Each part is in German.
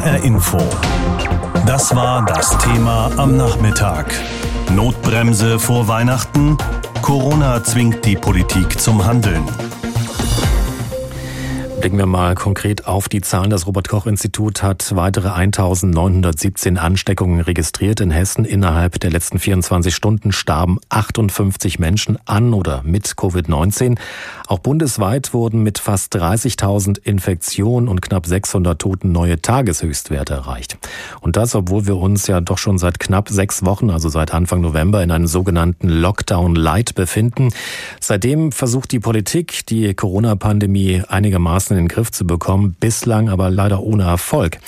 HR Info. Das war das Thema am Nachmittag. Notbremse vor Weihnachten. Corona zwingt die Politik zum Handeln. Blicken wir mal konkret auf die Zahlen. Das Robert-Koch-Institut hat weitere 1917 Ansteckungen registriert in Hessen. Innerhalb der letzten 24 Stunden starben 58 Menschen an oder mit Covid-19. Auch bundesweit wurden mit fast 30.000 Infektionen und knapp 600 Toten neue Tageshöchstwerte erreicht. Und das, obwohl wir uns ja doch schon seit knapp sechs Wochen, also seit Anfang November, in einem sogenannten Lockdown Light befinden. Seitdem versucht die Politik, die Corona-Pandemie einigermaßen in den Griff zu bekommen, bislang aber leider ohne Erfolg.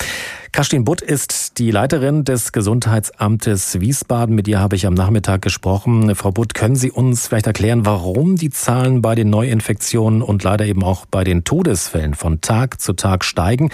Karstin Butt ist die Leiterin des Gesundheitsamtes Wiesbaden. Mit ihr habe ich am Nachmittag gesprochen. Frau Butt, können Sie uns vielleicht erklären, warum die Zahlen bei den Neuinfektionen und leider eben auch bei den Todesfällen von Tag zu Tag steigen,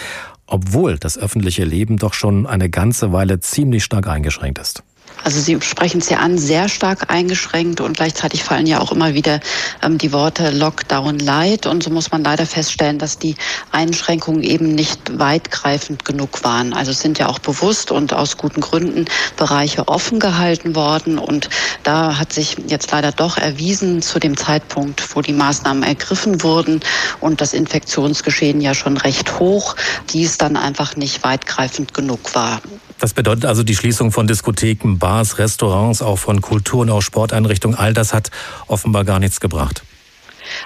obwohl das öffentliche Leben doch schon eine ganze Weile ziemlich stark eingeschränkt ist? Also Sie sprechen es ja an, sehr stark eingeschränkt und gleichzeitig fallen ja auch immer wieder ähm, die Worte Lockdown Light. Und so muss man leider feststellen, dass die Einschränkungen eben nicht weitgreifend genug waren. Also es sind ja auch bewusst und aus guten Gründen Bereiche offen gehalten worden. Und da hat sich jetzt leider doch erwiesen, zu dem Zeitpunkt, wo die Maßnahmen ergriffen wurden und das Infektionsgeschehen ja schon recht hoch, dies dann einfach nicht weitgreifend genug war. Das bedeutet also die Schließung von Diskotheken, Bars, Restaurants, auch von Kultur- und auch Sporteinrichtungen. All das hat offenbar gar nichts gebracht.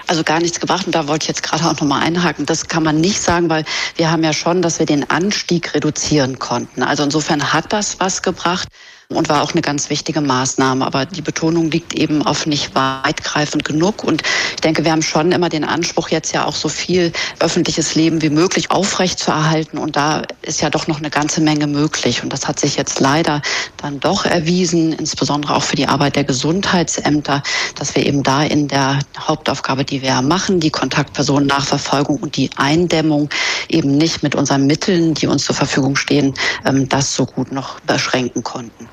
Also gar nichts gebracht. Und da wollte ich jetzt gerade auch nochmal einhaken. Das kann man nicht sagen, weil wir haben ja schon, dass wir den Anstieg reduzieren konnten. Also insofern hat das was gebracht und war auch eine ganz wichtige Maßnahme. Aber die Betonung liegt eben auf nicht weitgreifend genug. Und ich denke, wir haben schon immer den Anspruch, jetzt ja auch so viel öffentliches Leben wie möglich aufrechtzuerhalten. Und da ist ja doch noch eine ganze Menge möglich. Und das hat sich jetzt leider dann doch erwiesen, insbesondere auch für die Arbeit der Gesundheitsämter, dass wir eben da in der Hauptaufgabe, die wir ja machen, die Kontaktpersonennachverfolgung und die Eindämmung eben nicht mit unseren Mitteln, die uns zur Verfügung stehen, ähm, das so gut noch beschränken konnten.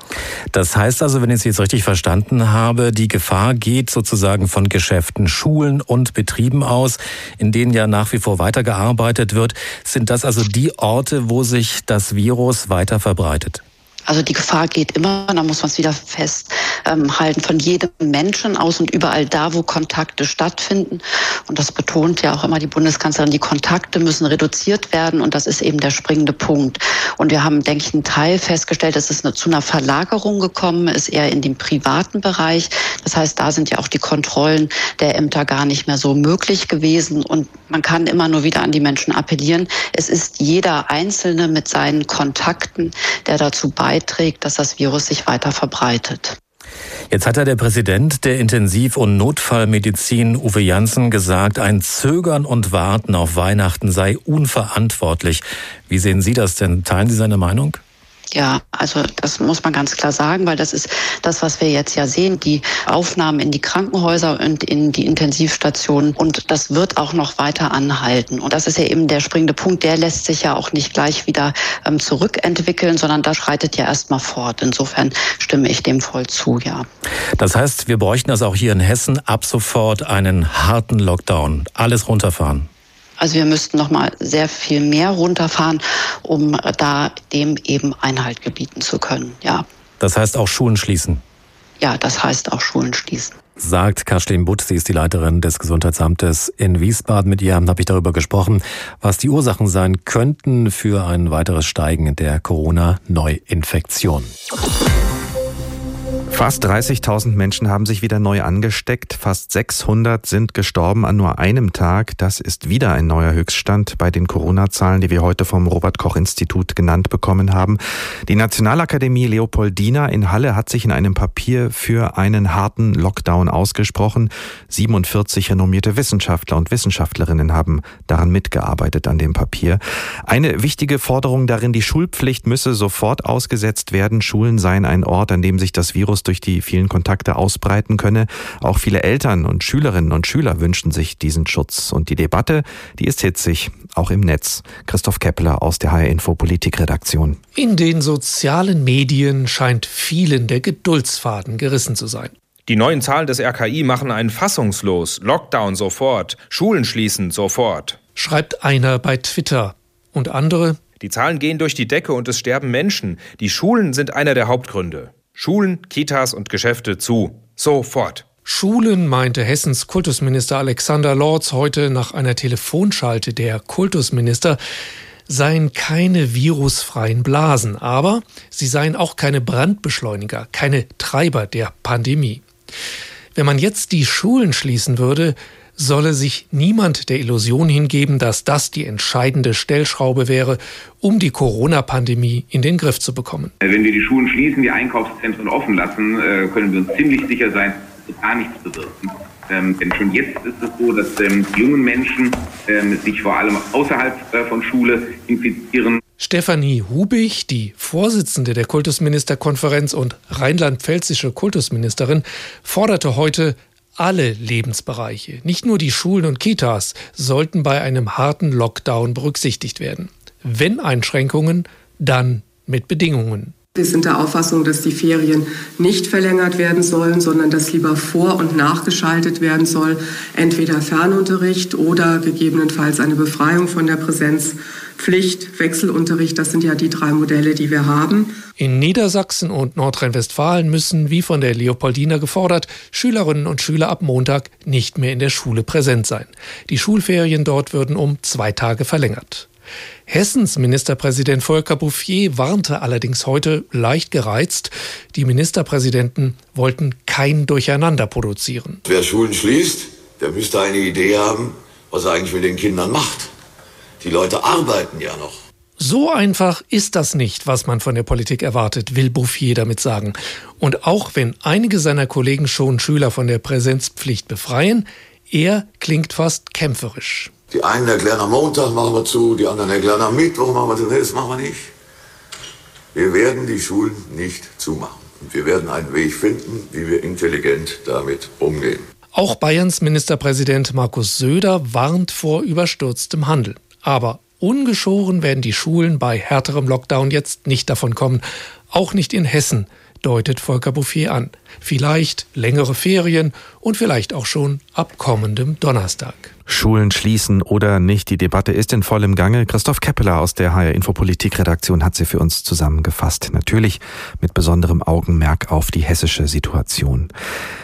Das heißt also, wenn ich es jetzt richtig verstanden habe, die Gefahr geht sozusagen von Geschäften, Schulen und Betrieben aus, in denen ja nach wie vor weitergearbeitet wird. Sind das also die Orte, wo sich das Virus weiter verbreitet? Also die Gefahr geht immer, da muss man es wieder festhalten, von jedem Menschen aus und überall da, wo Kontakte stattfinden. Und das betont ja auch immer die Bundeskanzlerin, die Kontakte müssen reduziert werden und das ist eben der springende Punkt. Und wir haben, denke ich, einen Teil festgestellt, dass es zu einer Verlagerung gekommen ist, eher in den privaten Bereich. Das heißt, da sind ja auch die Kontrollen der Ämter gar nicht mehr so möglich gewesen. Und man kann immer nur wieder an die Menschen appellieren. Es ist jeder Einzelne mit seinen Kontakten, der dazu beiträgt, beiträgt, dass das Virus sich weiter verbreitet. Jetzt hat ja der Präsident der Intensiv- und Notfallmedizin, Uwe Janssen, gesagt, ein Zögern und Warten auf Weihnachten sei unverantwortlich. Wie sehen Sie das denn? Teilen Sie seine Meinung? Ja, also das muss man ganz klar sagen, weil das ist das, was wir jetzt ja sehen, die Aufnahmen in die Krankenhäuser und in die Intensivstationen. Und das wird auch noch weiter anhalten. Und das ist ja eben der springende Punkt. Der lässt sich ja auch nicht gleich wieder ähm, zurückentwickeln, sondern da schreitet ja erstmal fort. Insofern stimme ich dem voll zu, ja. Das heißt, wir bräuchten also auch hier in Hessen ab sofort einen harten Lockdown. Alles runterfahren. Also wir müssten noch mal sehr viel mehr runterfahren, um da dem eben Einhalt gebieten zu können. Ja. Das heißt auch Schulen schließen. Ja, das heißt auch Schulen schließen. Sagt Kathleen Butt, sie ist die Leiterin des Gesundheitsamtes in Wiesbaden. Mit ihr habe ich darüber gesprochen, was die Ursachen sein könnten für ein weiteres Steigen der Corona-Neuinfektion. Fast 30.000 Menschen haben sich wieder neu angesteckt. Fast 600 sind gestorben an nur einem Tag. Das ist wieder ein neuer Höchststand bei den Corona-Zahlen, die wir heute vom Robert-Koch-Institut genannt bekommen haben. Die Nationalakademie Leopoldina in Halle hat sich in einem Papier für einen harten Lockdown ausgesprochen. 47 renommierte Wissenschaftler und Wissenschaftlerinnen haben daran mitgearbeitet an dem Papier. Eine wichtige Forderung darin, die Schulpflicht müsse sofort ausgesetzt werden. Schulen seien ein Ort, an dem sich das Virus durch die vielen Kontakte ausbreiten könne. Auch viele Eltern und Schülerinnen und Schüler wünschen sich diesen Schutz. Und die Debatte, die ist hitzig, auch im Netz. Christoph Kepler aus der HR Info Politikredaktion. In den sozialen Medien scheint vielen der Geduldsfaden gerissen zu sein. Die neuen Zahlen des RKI machen einen fassungslos. Lockdown sofort, Schulen schließen sofort. Schreibt einer bei Twitter. Und andere, Die Zahlen gehen durch die Decke und es sterben Menschen. Die Schulen sind einer der Hauptgründe. Schulen, Kitas und Geschäfte zu. Sofort. Schulen, meinte Hessens Kultusminister Alexander Lorz heute nach einer Telefonschalte der Kultusminister, seien keine virusfreien Blasen, aber sie seien auch keine Brandbeschleuniger, keine Treiber der Pandemie. Wenn man jetzt die Schulen schließen würde, solle sich niemand der Illusion hingeben, dass das die entscheidende Stellschraube wäre, um die Corona-Pandemie in den Griff zu bekommen. Wenn wir die Schulen schließen, die Einkaufszentren offen lassen, äh, können wir uns ziemlich sicher sein, dass wir gar nichts bewirken. Ähm, denn schon jetzt ist es so, dass ähm, junge Menschen ähm, sich vor allem außerhalb äh, von Schule infizieren. Stefanie Hubig, die Vorsitzende der Kultusministerkonferenz und rheinland-pfälzische Kultusministerin, forderte heute alle Lebensbereiche, nicht nur die Schulen und Kitas, sollten bei einem harten Lockdown berücksichtigt werden. Wenn Einschränkungen, dann mit Bedingungen. Wir sind der Auffassung, dass die Ferien nicht verlängert werden sollen, sondern dass lieber vor- und nachgeschaltet werden soll. Entweder Fernunterricht oder gegebenenfalls eine Befreiung von der Präsenzpflicht, Wechselunterricht. Das sind ja die drei Modelle, die wir haben. In Niedersachsen und Nordrhein-Westfalen müssen, wie von der Leopoldina gefordert, Schülerinnen und Schüler ab Montag nicht mehr in der Schule präsent sein. Die Schulferien dort würden um zwei Tage verlängert. Hessens Ministerpräsident Volker Bouffier warnte allerdings heute leicht gereizt, die Ministerpräsidenten wollten kein Durcheinander produzieren. Wer Schulen schließt, der müsste eine Idee haben, was er eigentlich mit den Kindern macht. Die Leute arbeiten ja noch. So einfach ist das nicht, was man von der Politik erwartet, will Bouffier damit sagen. Und auch wenn einige seiner Kollegen schon Schüler von der Präsenzpflicht befreien, er klingt fast kämpferisch. Die einen erklären am Montag, machen wir zu, die anderen erklären am Mittwoch, machen wir zu. Nee, das machen wir nicht. Wir werden die Schulen nicht zumachen. Und wir werden einen Weg finden, wie wir intelligent damit umgehen. Auch Bayerns Ministerpräsident Markus Söder warnt vor überstürztem Handel. Aber ungeschoren werden die Schulen bei härterem Lockdown jetzt nicht davon kommen. Auch nicht in Hessen, deutet Volker Bouffier an. Vielleicht längere Ferien und vielleicht auch schon ab kommendem Donnerstag. Schulen schließen oder nicht. Die Debatte ist in vollem Gange. Christoph Keppeler aus der HR Infopolitik Redaktion hat sie für uns zusammengefasst. Natürlich mit besonderem Augenmerk auf die hessische Situation.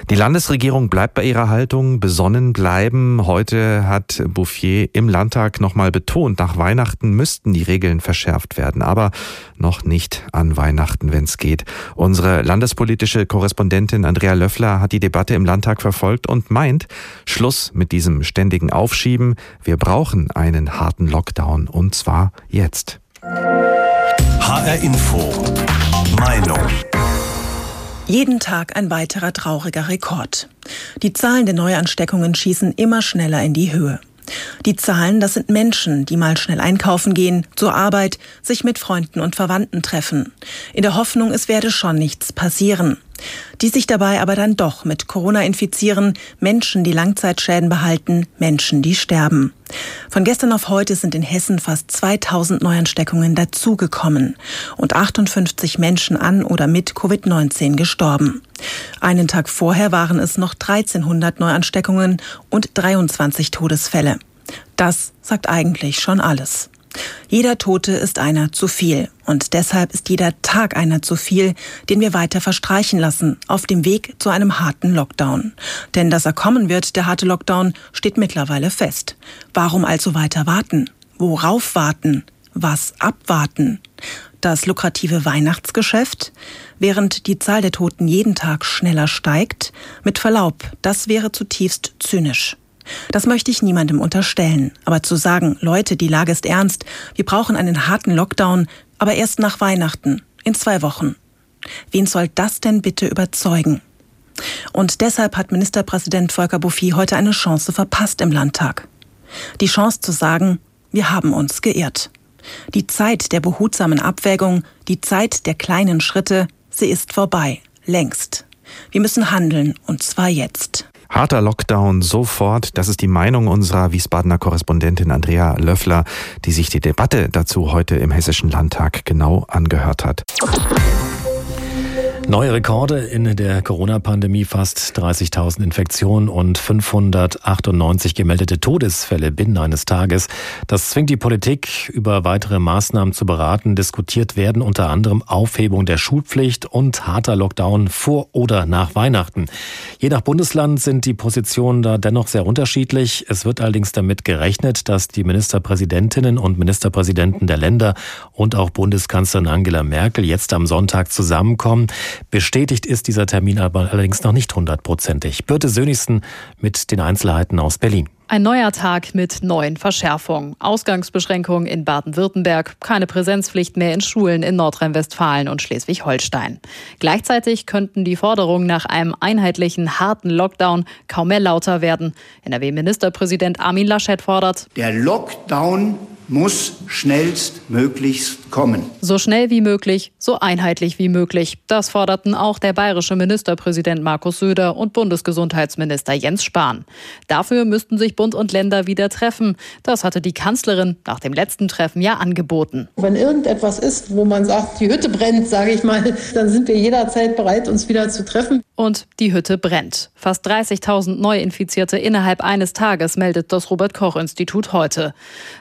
Die Landesregierung bleibt bei ihrer Haltung, besonnen bleiben. Heute hat Bouffier im Landtag nochmal betont, nach Weihnachten müssten die Regeln verschärft werden, aber noch nicht an Weihnachten, wenn es geht. Unsere landespolitische Korrespondentin Andrea Löffler hat die Debatte im Landtag verfolgt und meint, Schluss mit diesem ständigen Aufschieben. Wir brauchen einen harten Lockdown und zwar jetzt. HR Info. Meinung. Jeden Tag ein weiterer trauriger Rekord. Die Zahlen der Neuansteckungen schießen immer schneller in die Höhe. Die Zahlen, das sind Menschen, die mal schnell einkaufen gehen, zur Arbeit, sich mit Freunden und Verwandten treffen. In der Hoffnung, es werde schon nichts passieren. Die sich dabei aber dann doch mit Corona infizieren, Menschen, die Langzeitschäden behalten, Menschen, die sterben. Von gestern auf heute sind in Hessen fast 2000 Neuansteckungen dazugekommen und 58 Menschen an oder mit Covid-19 gestorben. Einen Tag vorher waren es noch 1300 Neuansteckungen und 23 Todesfälle. Das sagt eigentlich schon alles. Jeder Tote ist einer zu viel. Und deshalb ist jeder Tag einer zu viel, den wir weiter verstreichen lassen, auf dem Weg zu einem harten Lockdown. Denn dass er kommen wird, der harte Lockdown, steht mittlerweile fest. Warum also weiter warten? Worauf warten? Was abwarten? Das lukrative Weihnachtsgeschäft? Während die Zahl der Toten jeden Tag schneller steigt? Mit Verlaub, das wäre zutiefst zynisch. Das möchte ich niemandem unterstellen. Aber zu sagen, Leute, die Lage ist ernst, wir brauchen einen harten Lockdown, aber erst nach Weihnachten, in zwei Wochen. Wen soll das denn bitte überzeugen? Und deshalb hat Ministerpräsident Volker Bouffier heute eine Chance verpasst im Landtag. Die Chance zu sagen, wir haben uns geirrt. Die Zeit der behutsamen Abwägung, die Zeit der kleinen Schritte, sie ist vorbei, längst. Wir müssen handeln, und zwar jetzt. Harter Lockdown sofort. Das ist die Meinung unserer Wiesbadener Korrespondentin Andrea Löffler, die sich die Debatte dazu heute im Hessischen Landtag genau angehört hat. Neue Rekorde in der Corona-Pandemie, fast 30.000 Infektionen und 598 gemeldete Todesfälle binnen eines Tages. Das zwingt die Politik, über weitere Maßnahmen zu beraten. Diskutiert werden unter anderem Aufhebung der Schulpflicht und harter Lockdown vor oder nach Weihnachten. Je nach Bundesland sind die Positionen da dennoch sehr unterschiedlich. Es wird allerdings damit gerechnet, dass die Ministerpräsidentinnen und Ministerpräsidenten der Länder und auch Bundeskanzlerin Angela Merkel jetzt am Sonntag zusammenkommen. Bestätigt ist dieser Termin aber allerdings noch nicht hundertprozentig. Birte Sönigsen mit den Einzelheiten aus Berlin. Ein neuer Tag mit neuen Verschärfungen. Ausgangsbeschränkungen in Baden-Württemberg, keine Präsenzpflicht mehr in Schulen in Nordrhein-Westfalen und Schleswig-Holstein. Gleichzeitig könnten die Forderungen nach einem einheitlichen, harten Lockdown kaum mehr lauter werden. NRW-Ministerpräsident Armin Laschet fordert, der Lockdown muss schnellstmöglichst kommen. So schnell wie möglich, so einheitlich wie möglich. Das forderten auch der bayerische Ministerpräsident Markus Söder und Bundesgesundheitsminister Jens Spahn. Dafür müssten sich Bund und Länder wieder treffen. Das hatte die Kanzlerin nach dem letzten Treffen ja angeboten. Wenn irgendetwas ist, wo man sagt, die Hütte brennt, sage ich mal, dann sind wir jederzeit bereit, uns wieder zu treffen. Und die Hütte brennt. Fast 30.000 Neuinfizierte innerhalb eines Tages meldet das Robert Koch Institut heute.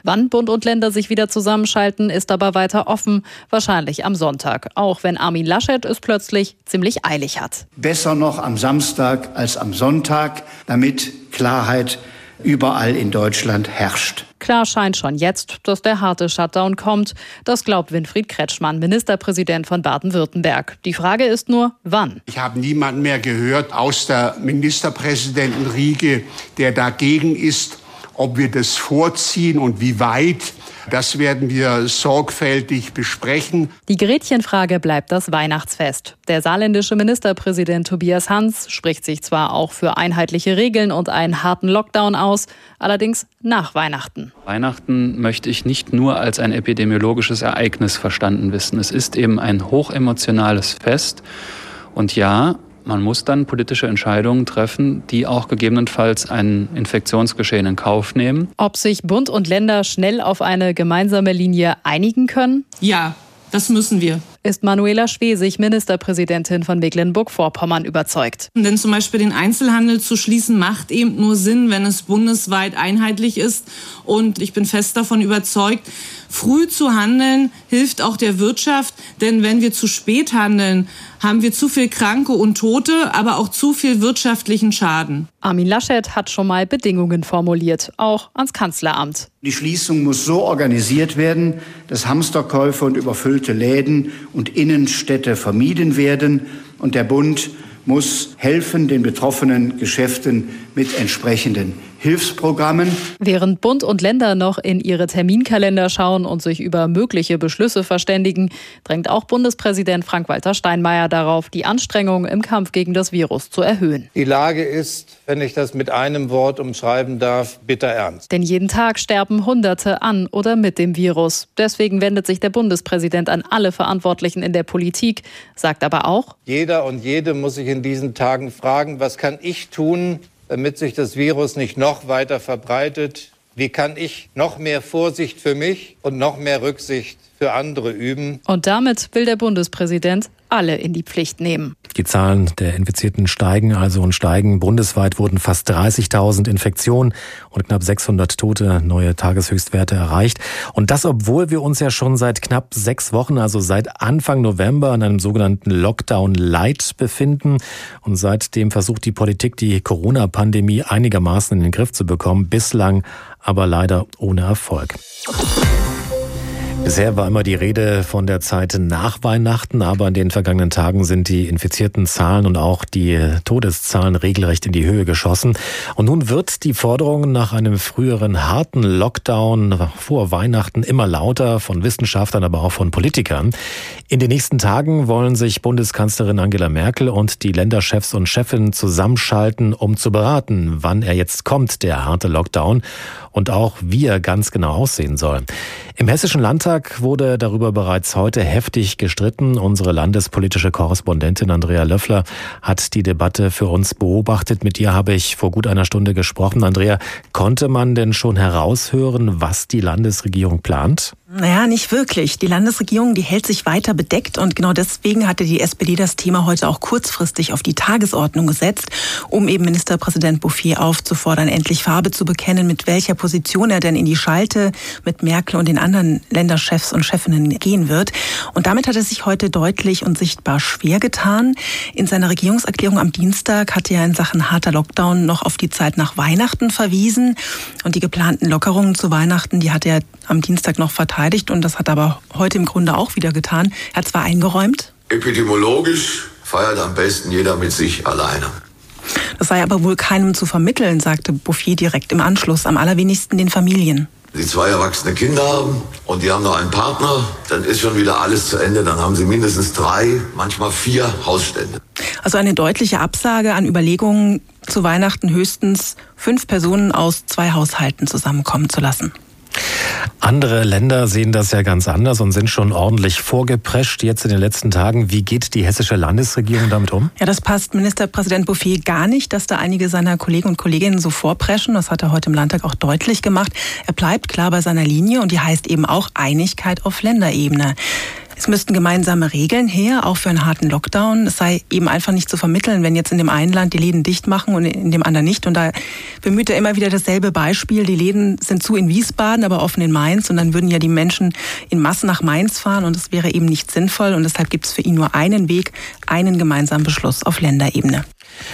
Wann Bund und Länder sich wieder zusammenschalten, ist aber weiter offen, wahrscheinlich am Sonntag, auch wenn Armin Laschet es plötzlich ziemlich eilig hat. Besser noch am Samstag als am Sonntag, damit Klarheit überall in Deutschland herrscht. Klar scheint schon jetzt, dass der harte Shutdown kommt. Das glaubt Winfried Kretschmann, Ministerpräsident von Baden-Württemberg. Die Frage ist nur, wann? Ich habe niemanden mehr gehört aus der Ministerpräsidentenriege, der dagegen ist, ob wir das vorziehen und wie weit. Das werden wir sorgfältig besprechen. Die Gretchenfrage bleibt das Weihnachtsfest. Der saarländische Ministerpräsident Tobias Hans spricht sich zwar auch für einheitliche Regeln und einen harten Lockdown aus, allerdings nach Weihnachten. Weihnachten möchte ich nicht nur als ein epidemiologisches Ereignis verstanden wissen. Es ist eben ein hochemotionales Fest. Und ja, man muss dann politische Entscheidungen treffen, die auch gegebenenfalls ein Infektionsgeschehen in Kauf nehmen. Ob sich Bund und Länder schnell auf eine gemeinsame Linie einigen können? Ja, das müssen wir. Ist Manuela Schwesig, Ministerpräsidentin von Mecklenburg-Vorpommern, überzeugt. Denn zum Beispiel den Einzelhandel zu schließen, macht eben nur Sinn, wenn es bundesweit einheitlich ist. Und ich bin fest davon überzeugt, früh zu handeln hilft auch der Wirtschaft. Denn wenn wir zu spät handeln, haben wir zu viel Kranke und Tote, aber auch zu viel wirtschaftlichen Schaden. Armin Laschet hat schon mal Bedingungen formuliert, auch ans Kanzleramt. Die Schließung muss so organisiert werden, dass Hamsterkäufe und überfüllte Läden und Innenstädte vermieden werden. Und der Bund muss helfen den betroffenen Geschäften mit entsprechenden Hilfsprogrammen. Während Bund und Länder noch in ihre Terminkalender schauen und sich über mögliche Beschlüsse verständigen, drängt auch Bundespräsident Frank-Walter Steinmeier darauf, die Anstrengungen im Kampf gegen das Virus zu erhöhen. Die Lage ist, wenn ich das mit einem Wort umschreiben darf, bitter ernst. Denn jeden Tag sterben Hunderte an oder mit dem Virus. Deswegen wendet sich der Bundespräsident an alle Verantwortlichen in der Politik, sagt aber auch, jeder und jede muss sich in diesen Tagen fragen, was kann ich tun, damit sich das Virus nicht noch weiter verbreitet? Wie kann ich noch mehr Vorsicht für mich und noch mehr Rücksicht für andere üben? Und damit will der Bundespräsident alle in die Pflicht nehmen. Die Zahlen der Infizierten steigen also und steigen. Bundesweit wurden fast 30.000 Infektionen und knapp 600 Tote neue Tageshöchstwerte erreicht. Und das, obwohl wir uns ja schon seit knapp sechs Wochen, also seit Anfang November, in einem sogenannten Lockdown Light befinden. Und seitdem versucht die Politik, die Corona-Pandemie einigermaßen in den Griff zu bekommen. Bislang aber leider ohne Erfolg. Bisher war immer die Rede von der Zeit nach Weihnachten, aber in den vergangenen Tagen sind die infizierten Zahlen und auch die Todeszahlen regelrecht in die Höhe geschossen. Und nun wird die Forderung nach einem früheren harten Lockdown vor Weihnachten immer lauter von Wissenschaftlern, aber auch von Politikern. In den nächsten Tagen wollen sich Bundeskanzlerin Angela Merkel und die Länderchefs und Chefinnen zusammenschalten, um zu beraten, wann er jetzt kommt, der harte Lockdown und auch wie er ganz genau aussehen soll. Im Hessischen Landtag wurde darüber bereits heute heftig gestritten. Unsere landespolitische Korrespondentin Andrea Löffler hat die Debatte für uns beobachtet. Mit ihr habe ich vor gut einer Stunde gesprochen. Andrea, konnte man denn schon heraushören, was die Landesregierung plant? Naja, nicht wirklich. Die Landesregierung, die hält sich weiter bedeckt und genau deswegen hatte die SPD das Thema heute auch kurzfristig auf die Tagesordnung gesetzt, um eben Ministerpräsident Bouffier aufzufordern, endlich Farbe zu bekennen, mit welcher Position er denn in die Schalte mit Merkel und den anderen Länderchefs und Chefinnen gehen wird. Und damit hat er sich heute deutlich und sichtbar schwer getan. In seiner Regierungserklärung am Dienstag hat er in Sachen harter Lockdown noch auf die Zeit nach Weihnachten verwiesen und die geplanten Lockerungen zu Weihnachten, die hat er am Dienstag noch verteidigt und das hat er aber heute im Grunde auch wieder getan. Er hat zwar eingeräumt. Epidemiologisch feiert am besten jeder mit sich alleine. Das sei aber wohl keinem zu vermitteln, sagte Bouffier direkt im Anschluss, am allerwenigsten den Familien. Sie zwei erwachsene Kinder haben und die haben noch einen Partner, dann ist schon wieder alles zu Ende. Dann haben sie mindestens drei, manchmal vier Hausstände. Also eine deutliche Absage an Überlegungen, zu Weihnachten höchstens fünf Personen aus zwei Haushalten zusammenkommen zu lassen. Andere Länder sehen das ja ganz anders und sind schon ordentlich vorgeprescht jetzt in den letzten Tagen. Wie geht die hessische Landesregierung damit um? Ja, das passt Ministerpräsident Bouffier gar nicht, dass da einige seiner Kollegen und Kolleginnen so vorpreschen. Das hat er heute im Landtag auch deutlich gemacht. Er bleibt klar bei seiner Linie und die heißt eben auch Einigkeit auf Länderebene. Es müssten gemeinsame Regeln her, auch für einen harten Lockdown. Es sei eben einfach nicht zu vermitteln, wenn jetzt in dem einen Land die Läden dicht machen und in dem anderen nicht. Und da bemüht er immer wieder dasselbe Beispiel. Die Läden sind zu in Wiesbaden, aber offen in Mainz. Und dann würden ja die Menschen in Massen nach Mainz fahren und das wäre eben nicht sinnvoll. Und deshalb gibt es für ihn nur einen Weg, einen gemeinsamen Beschluss auf Länderebene.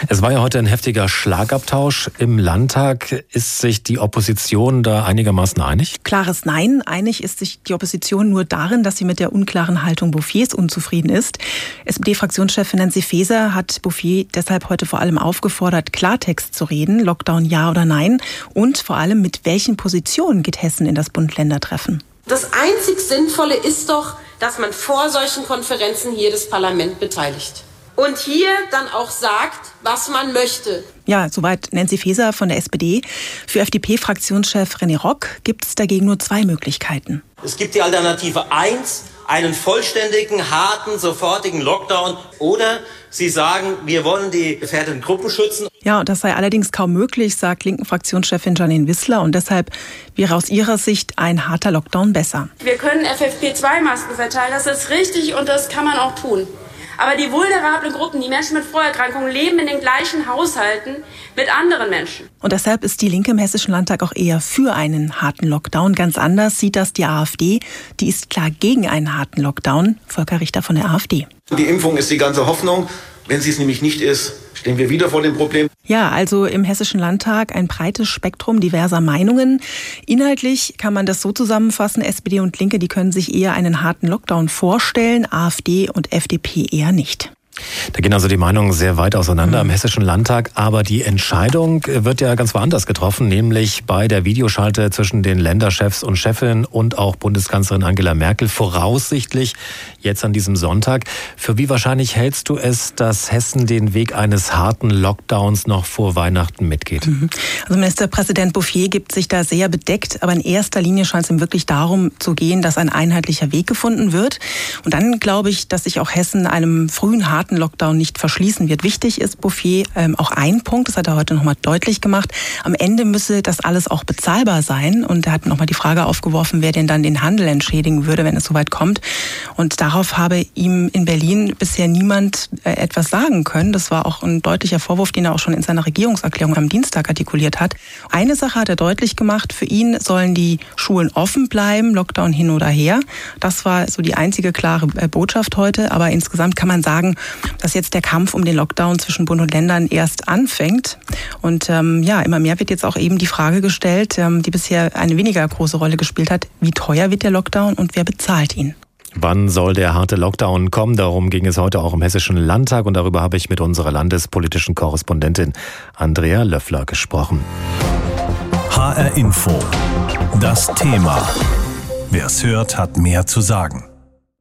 Es war ja heute ein heftiger Schlagabtausch im Landtag. Ist sich die Opposition da einigermaßen einig? Klares Nein. Einig ist sich die Opposition nur darin, dass sie mit der unklaren Haltung Bouffiers unzufrieden ist. SPD-Fraktionschefin Nancy Faeser hat Bouffier deshalb heute vor allem aufgefordert, Klartext zu reden, Lockdown ja oder nein und vor allem mit welchen Positionen geht Hessen in das Bund-Länder-Treffen. Das einzig Sinnvolle ist doch, dass man vor solchen Konferenzen hier das Parlament beteiligt und hier dann auch sagt, was man möchte. Ja, soweit Nancy Faeser von der SPD. Für FDP-Fraktionschef René Rock gibt es dagegen nur zwei Möglichkeiten. Es gibt die Alternative 1, einen vollständigen, harten, sofortigen Lockdown oder Sie sagen, wir wollen die gefährdeten Gruppen schützen. Ja, und das sei allerdings kaum möglich, sagt linken Fraktionschefin Janine Wissler. Und deshalb wäre aus ihrer Sicht ein harter Lockdown besser. Wir können FFP2-Masken verteilen, das ist richtig und das kann man auch tun. Aber die vulnerablen Gruppen, die Menschen mit Vorerkrankungen, leben in den gleichen Haushalten mit anderen Menschen. Und deshalb ist die Linke im Hessischen Landtag auch eher für einen harten Lockdown. Ganz anders sieht das die AfD. Die ist klar gegen einen harten Lockdown. Volker Richter von der AfD. Die Impfung ist die ganze Hoffnung. Wenn sie es nämlich nicht ist, stehen wir wieder vor dem Problem. Ja, also im Hessischen Landtag ein breites Spektrum diverser Meinungen. Inhaltlich kann man das so zusammenfassen, SPD und Linke, die können sich eher einen harten Lockdown vorstellen, AfD und FDP eher nicht. Da gehen also die Meinungen sehr weit auseinander im Hessischen Landtag, aber die Entscheidung wird ja ganz woanders getroffen, nämlich bei der Videoschalte zwischen den Länderchefs und Chefinnen und auch Bundeskanzlerin Angela Merkel voraussichtlich jetzt an diesem Sonntag. Für wie wahrscheinlich hältst du es, dass Hessen den Weg eines harten Lockdowns noch vor Weihnachten mitgeht? Mhm. Also Ministerpräsident Bouffier gibt sich da sehr bedeckt, aber in erster Linie scheint es ihm wirklich darum zu gehen, dass ein einheitlicher Weg gefunden wird. Und dann glaube ich, dass sich auch Hessen einem frühen harten harten Lockdown nicht verschließen wird. Wichtig ist Bouffier ähm, auch ein Punkt, das hat er heute nochmal deutlich gemacht. Am Ende müsse das alles auch bezahlbar sein. Und er hat nochmal die Frage aufgeworfen, wer denn dann den Handel entschädigen würde, wenn es soweit kommt. Und darauf habe ihm in Berlin bisher niemand äh, etwas sagen können. Das war auch ein deutlicher Vorwurf, den er auch schon in seiner Regierungserklärung am Dienstag artikuliert hat. Eine Sache hat er deutlich gemacht. Für ihn sollen die Schulen offen bleiben, Lockdown hin oder her. Das war so die einzige klare äh, Botschaft heute. Aber insgesamt kann man sagen, dass jetzt der Kampf um den Lockdown zwischen Bund und Ländern erst anfängt. Und ähm, ja, immer mehr wird jetzt auch eben die Frage gestellt, ähm, die bisher eine weniger große Rolle gespielt hat, wie teuer wird der Lockdown und wer bezahlt ihn? Wann soll der harte Lockdown kommen? Darum ging es heute auch im Hessischen Landtag und darüber habe ich mit unserer landespolitischen Korrespondentin Andrea Löffler gesprochen. HR Info. Das Thema. Wer es hört, hat mehr zu sagen.